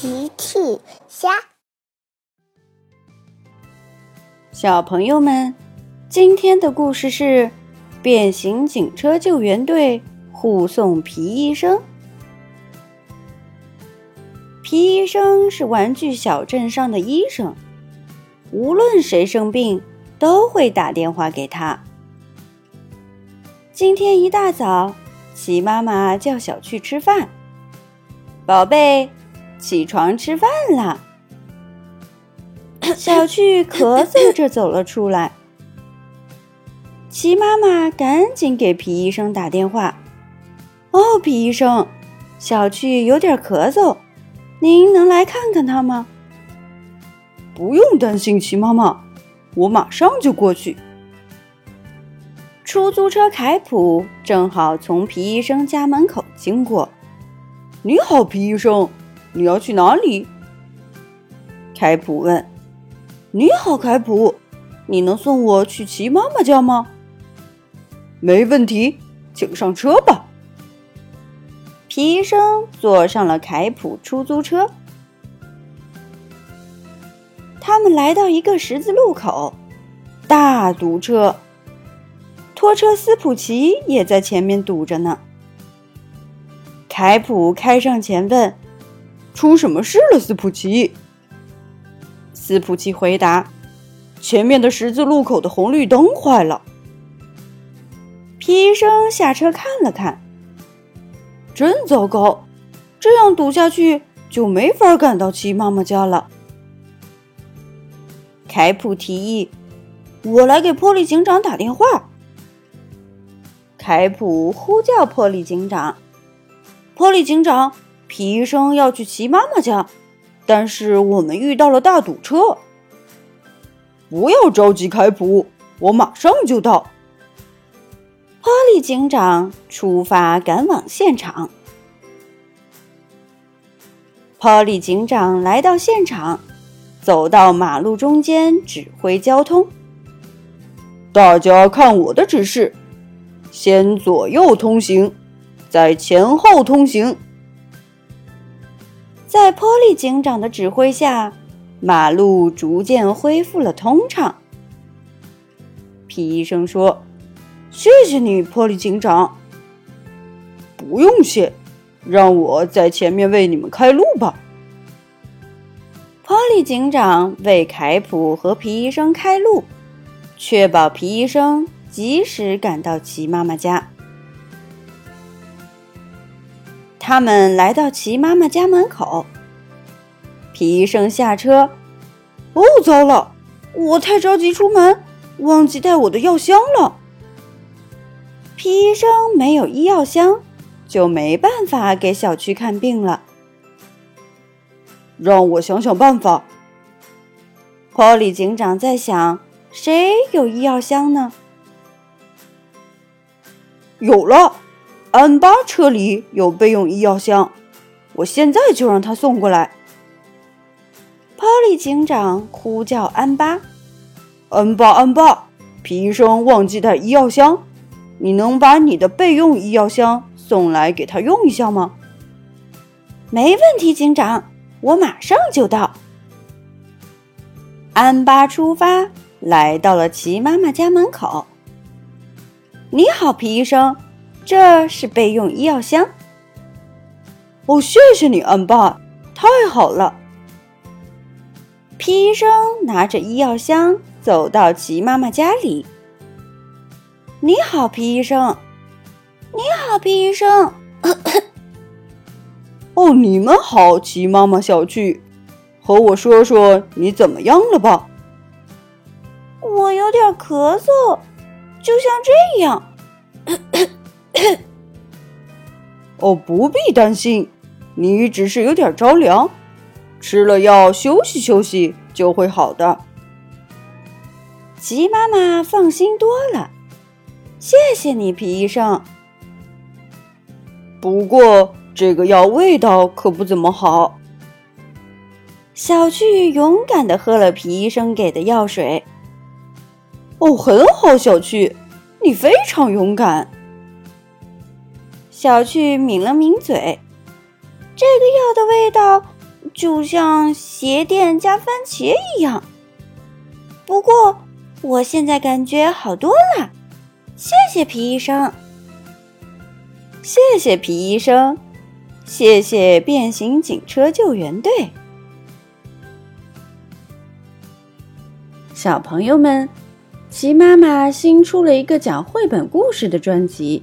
奇趣虾，小朋友们，今天的故事是变形警车救援队护送皮医生。皮医生是玩具小镇上的医生，无论谁生病，都会打电话给他。今天一大早，齐妈妈叫小趣吃饭，宝贝。起床吃饭啦！小趣咳嗽着走了出来。齐妈妈赶紧给皮医生打电话：“哦，皮医生，小趣有点咳嗽，您能来看看他吗？”“不用担心，齐妈妈，我马上就过去。”出租车凯普正好从皮医生家门口经过。“你好，皮医生。”你要去哪里？凯普问。“你好，凯普，你能送我去齐妈妈家吗？”“没问题，请上车吧。”皮医生坐上了凯普出租车。他们来到一个十字路口，大堵车，拖车斯普奇也在前面堵着呢。凯普开上前问。出什么事了，斯普奇？斯普奇回答：“前面的十字路口的红绿灯坏了。”皮医生下车看了看，真糟糕！这样堵下去就没法赶到齐妈妈家了。凯普提议：“我来给波利警长打电话。”凯普呼叫波利警长：“波利警长。”皮医生要去齐妈妈家，但是我们遇到了大堵车。不要着急，凯普，我马上就到。波利警长出发赶往现场。波利警长来到现场，走到马路中间指挥交通。大家看我的指示：先左右通行，再前后通行。在波利警长的指挥下，马路逐渐恢复了通畅。皮医生说：“谢谢你，波利警长。”“不用谢，让我在前面为你们开路吧。”波利警长为凯普和皮医生开路，确保皮医生及时赶到齐妈妈家。他们来到齐妈妈家门口，皮医生下车。哦，糟了！我太着急出门，忘记带我的药箱了。皮医生没有医药箱，就没办法给小区看病了。让我想想办法。波利警长在想，谁有医药箱呢？有了。安巴车里有备用医药箱，我现在就让他送过来。波利警长呼叫安巴：“安巴，安巴，皮医生忘记带医药箱，你能把你的备用医药箱送来给他用一下吗？”“没问题，警长，我马上就到。”安巴出发，来到了齐妈妈家门口。“你好，皮医生。”这是备用医药箱。哦，谢谢你，安爸，太好了。皮医生拿着医药箱走到齐妈妈家里。你好，皮医生。你好，皮医生。哦，你们好，齐妈妈小趣，和我说说你怎么样了吧？我有点咳嗽，就像这样。哦，不必担心，你只是有点着凉，吃了药休息休息就会好的。鸡妈妈放心多了，谢谢你，皮医生。不过这个药味道可不怎么好。小趣勇敢的喝了皮医生给的药水。哦，很好，小趣，你非常勇敢。小趣抿了抿嘴，这个药的味道就像鞋垫加番茄一样。不过我现在感觉好多了，谢谢皮医生。谢谢皮医生，谢谢变形警车救援队。小朋友们，齐妈妈新出了一个讲绘本故事的专辑，